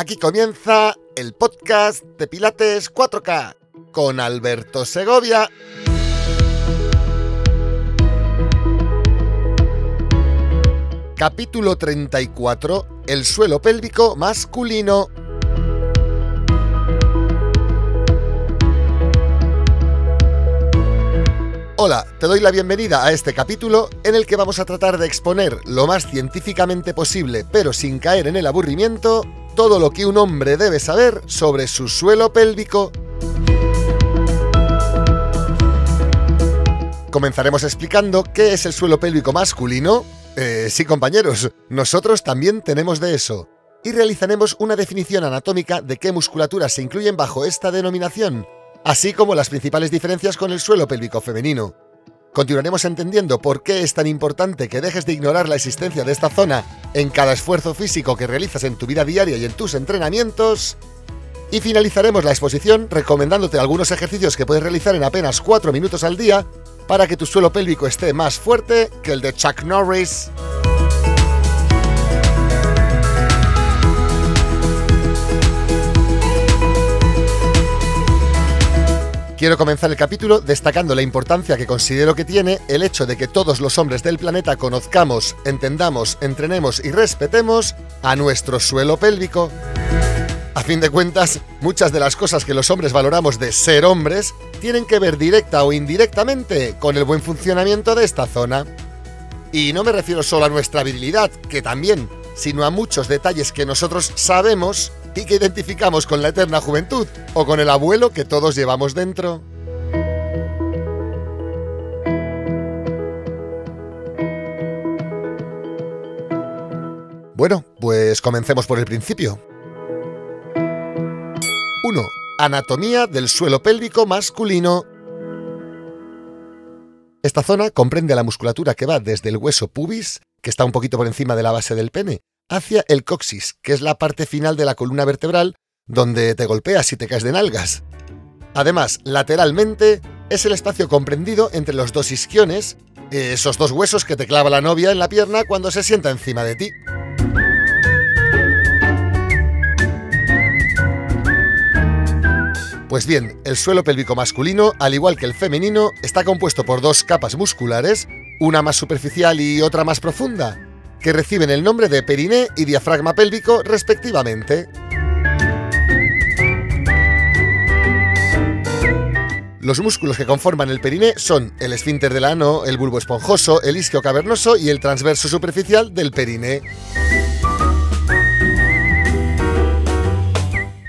Aquí comienza el podcast de Pilates 4K con Alberto Segovia. Capítulo 34. El suelo pélvico masculino. Hola, te doy la bienvenida a este capítulo en el que vamos a tratar de exponer lo más científicamente posible, pero sin caer en el aburrimiento, todo lo que un hombre debe saber sobre su suelo pélvico. Comenzaremos explicando qué es el suelo pélvico masculino. Eh, sí, compañeros, nosotros también tenemos de eso. Y realizaremos una definición anatómica de qué musculaturas se incluyen bajo esta denominación, así como las principales diferencias con el suelo pélvico femenino. Continuaremos entendiendo por qué es tan importante que dejes de ignorar la existencia de esta zona en cada esfuerzo físico que realizas en tu vida diaria y en tus entrenamientos. Y finalizaremos la exposición recomendándote algunos ejercicios que puedes realizar en apenas 4 minutos al día para que tu suelo pélvico esté más fuerte que el de Chuck Norris. Quiero comenzar el capítulo destacando la importancia que considero que tiene el hecho de que todos los hombres del planeta conozcamos, entendamos, entrenemos y respetemos a nuestro suelo pélvico. A fin de cuentas, muchas de las cosas que los hombres valoramos de ser hombres tienen que ver directa o indirectamente con el buen funcionamiento de esta zona. Y no me refiero solo a nuestra virilidad, que también, sino a muchos detalles que nosotros sabemos y que identificamos con la eterna juventud o con el abuelo que todos llevamos dentro. Bueno, pues comencemos por el principio. 1. Anatomía del suelo pélvico masculino. Esta zona comprende la musculatura que va desde el hueso pubis, que está un poquito por encima de la base del pene, hacia el coxis, que es la parte final de la columna vertebral donde te golpeas y te caes de nalgas. Además, lateralmente es el espacio comprendido entre los dos isquiones, esos dos huesos que te clava la novia en la pierna cuando se sienta encima de ti. Pues bien, el suelo pélvico masculino, al igual que el femenino, está compuesto por dos capas musculares, una más superficial y otra más profunda, que reciben el nombre de periné y diafragma pélvico respectivamente. Los músculos que conforman el periné son el esfínter del ano, el bulbo esponjoso, el isquio cavernoso y el transverso superficial del periné.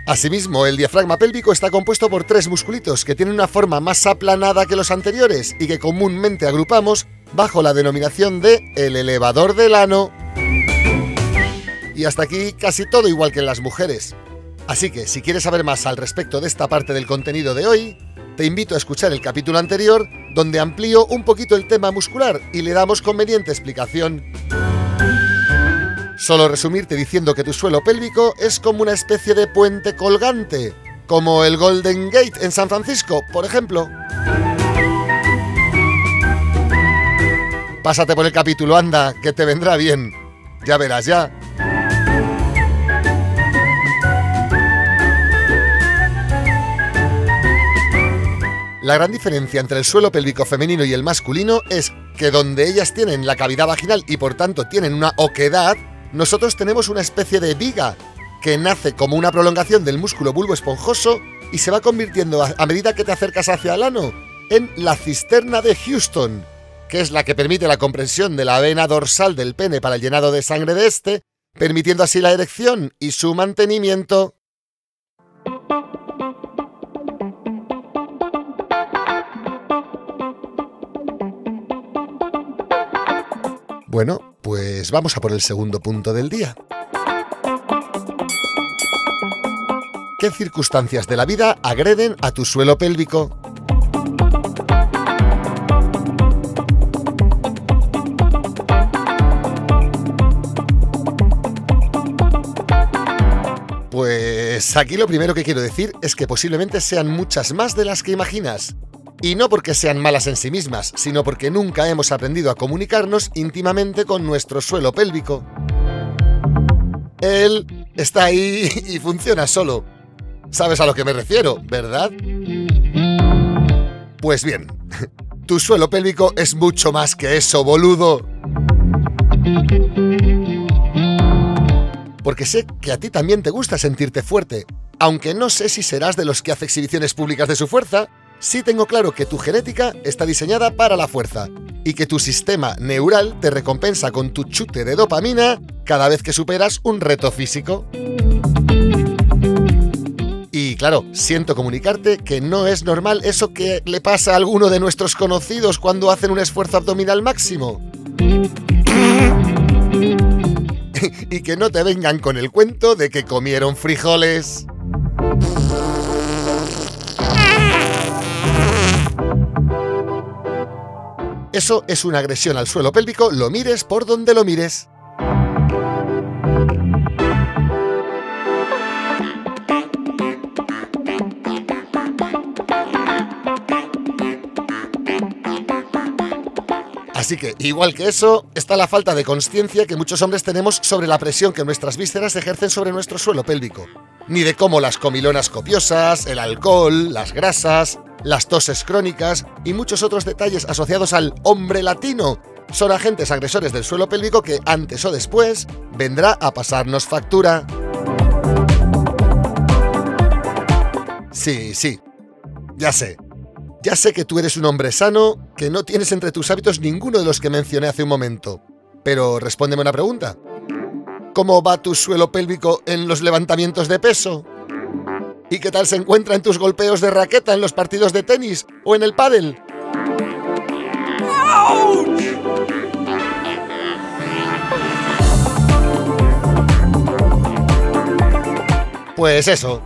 Asimismo, el diafragma pélvico está compuesto por tres musculitos que tienen una forma más aplanada que los anteriores y que comúnmente agrupamos bajo la denominación de el elevador del ano. Y hasta aquí casi todo igual que en las mujeres. Así que si quieres saber más al respecto de esta parte del contenido de hoy, te invito a escuchar el capítulo anterior donde amplío un poquito el tema muscular y le damos conveniente explicación. Solo resumirte diciendo que tu suelo pélvico es como una especie de puente colgante, como el Golden Gate en San Francisco, por ejemplo. Pásate por el capítulo, anda, que te vendrá bien. Ya verás, ya. La gran diferencia entre el suelo pélvico femenino y el masculino es que donde ellas tienen la cavidad vaginal y por tanto tienen una oquedad, nosotros tenemos una especie de viga que nace como una prolongación del músculo bulbo esponjoso y se va convirtiendo a, medida que te acercas hacia el ano en la cisterna de Houston, que es la que permite la comprensión de la vena dorsal del pene para el llenado de sangre de este, permitiendo así la erección y su mantenimiento. Bueno, pues vamos a por el segundo punto del día. ¿Qué circunstancias de la vida agreden a tu suelo pélvico? Pues aquí lo primero que quiero decir es que posiblemente sean muchas más de las que imaginas. Y no porque sean malas en sí mismas, sino porque nunca hemos aprendido a comunicarnos íntimamente con nuestro suelo pélvico. Él está ahí y funciona solo. ¿Sabes a lo que me refiero, verdad? Pues bien, tu suelo pélvico es mucho más que eso, boludo. Porque sé que a ti también te gusta sentirte fuerte, aunque no sé si serás de los que hace exhibiciones públicas de su fuerza, sí tengo claro que tu genética está diseñada para la fuerza y que tu sistema neural te recompensa con tu chute de dopamina cada vez que superas un reto físico. Y claro, siento comunicarte que no es normal eso que le pasa a alguno de nuestros conocidos cuando hacen un esfuerzo abdominal máximo. y que no te vengan con el cuento de que comieron frijoles. Eso es una agresión al suelo pélvico, lo mires por donde lo mires. Así que, igual que eso, está la falta de conciencia que muchos hombres tenemos sobre la presión que nuestras vísceras ejercen sobre nuestro suelo pélvico, ni de cómo las comilonas copiosas, el alcohol, las grasas, las toses crónicas y muchos otros detalles asociados al hombre latino son agentes agresores del suelo pélvico que antes o después vendrá a pasarnos factura. Sí, sí, ya sé. Ya sé que tú eres un hombre sano, que no tienes entre tus hábitos ninguno de los que mencioné hace un momento. Pero respóndeme una pregunta. ¿Cómo va tu suelo pélvico en los levantamientos de peso? ¿Y qué tal se encuentra en tus golpeos de raqueta en los partidos de tenis o en el pádel? Pues eso.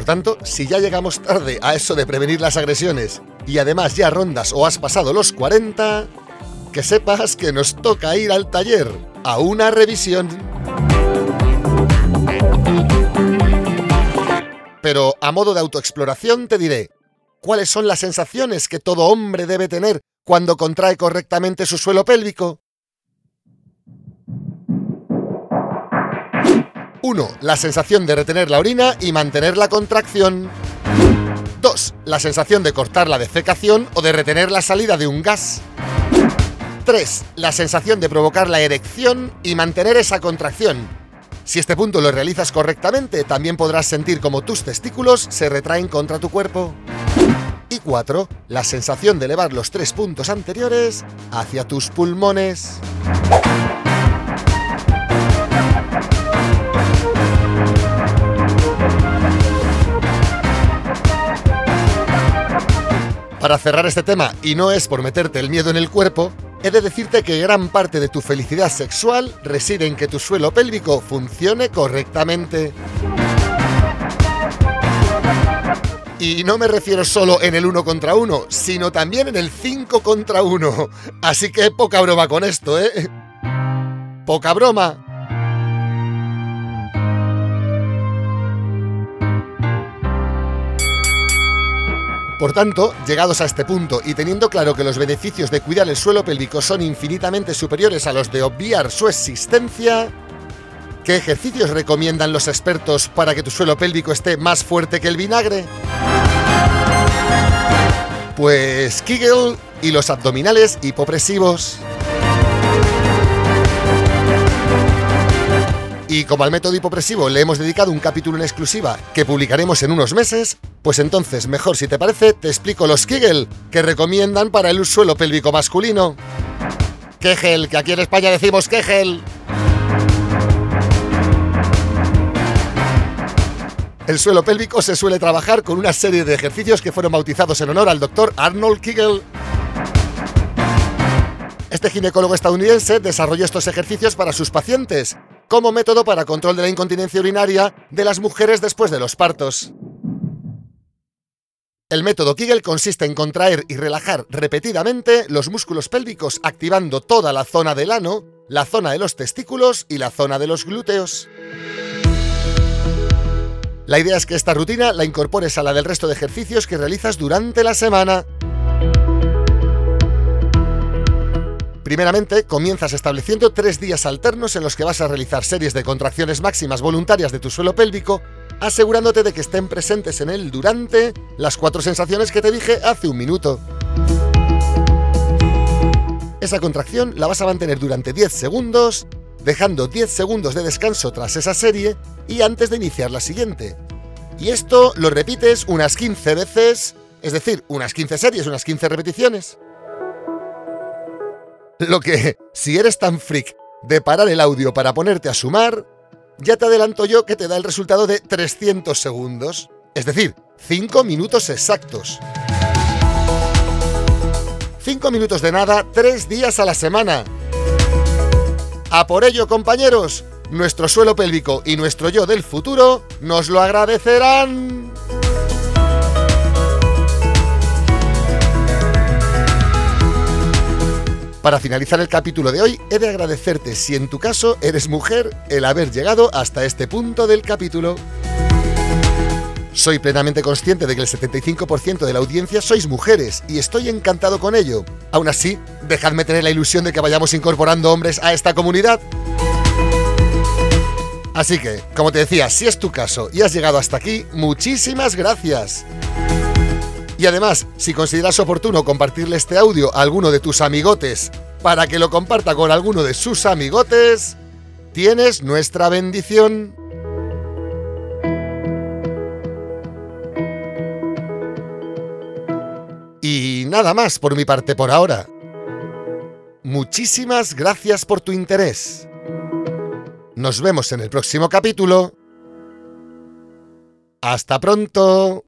Por tanto, si ya llegamos tarde a eso de prevenir las agresiones y además ya rondas o has pasado los 40, que sepas que nos toca ir al taller a una revisión. Pero a modo de autoexploración te diré, ¿cuáles son las sensaciones que todo hombre debe tener cuando contrae correctamente su suelo pélvico? 1. La sensación de retener la orina y mantener la contracción. 2. La sensación de cortar la defecación o de retener la salida de un gas. 3. La sensación de provocar la erección y mantener esa contracción. Si este punto lo realizas correctamente, también podrás sentir como tus testículos se retraen contra tu cuerpo. Y 4. La sensación de elevar los tres puntos anteriores hacia tus pulmones. Para cerrar este tema, y no es por meterte el miedo en el cuerpo, he de decirte que gran parte de tu felicidad sexual reside en que tu suelo pélvico funcione correctamente. Y no me refiero solo en el uno contra uno, sino también en el 5 contra uno. Así que poca broma con esto, ¿eh? Poca broma. Por tanto, llegados a este punto y teniendo claro que los beneficios de cuidar el suelo pélvico son infinitamente superiores a los de obviar su existencia, ¿qué ejercicios recomiendan los expertos para que tu suelo pélvico esté más fuerte que el vinagre? Pues Kegel y los abdominales hipopresivos. Y como al método hipopresivo le hemos dedicado un capítulo en exclusiva que publicaremos en unos meses, pues entonces, mejor si te parece, te explico los Kegel que recomiendan para el suelo pélvico masculino. Kegel, que aquí en España decimos Kegel. El suelo pélvico se suele trabajar con una serie de ejercicios que fueron bautizados en honor al doctor Arnold Kegel. Este ginecólogo estadounidense desarrolló estos ejercicios para sus pacientes como método para control de la incontinencia urinaria de las mujeres después de los partos. El método Kegel consiste en contraer y relajar repetidamente los músculos pélvicos activando toda la zona del ano, la zona de los testículos y la zona de los glúteos. La idea es que esta rutina la incorpores a la del resto de ejercicios que realizas durante la semana. Primeramente, comienzas estableciendo tres días alternos en los que vas a realizar series de contracciones máximas voluntarias de tu suelo pélvico, asegurándote de que estén presentes en él durante las cuatro sensaciones que te dije hace un minuto. Esa contracción la vas a mantener durante 10 segundos, dejando 10 segundos de descanso tras esa serie y antes de iniciar la siguiente. Y esto lo repites unas 15 veces, es decir, unas 15 series, unas 15 repeticiones. Lo que, si eres tan freak de parar el audio para ponerte a sumar, ya te adelanto yo que te da el resultado de 300 segundos. Es decir, 5 minutos exactos. 5 minutos de nada, 3 días a la semana. A por ello, compañeros, nuestro suelo pélvico y nuestro yo del futuro nos lo agradecerán. Para finalizar el capítulo de hoy, he de agradecerte, si en tu caso eres mujer, el haber llegado hasta este punto del capítulo. Soy plenamente consciente de que el 75% de la audiencia sois mujeres y estoy encantado con ello. Aún así, dejadme tener la ilusión de que vayamos incorporando hombres a esta comunidad. Así que, como te decía, si es tu caso y has llegado hasta aquí, muchísimas gracias. Y además, si consideras oportuno compartirle este audio a alguno de tus amigotes para que lo comparta con alguno de sus amigotes, tienes nuestra bendición. Y nada más por mi parte por ahora. Muchísimas gracias por tu interés. Nos vemos en el próximo capítulo. Hasta pronto.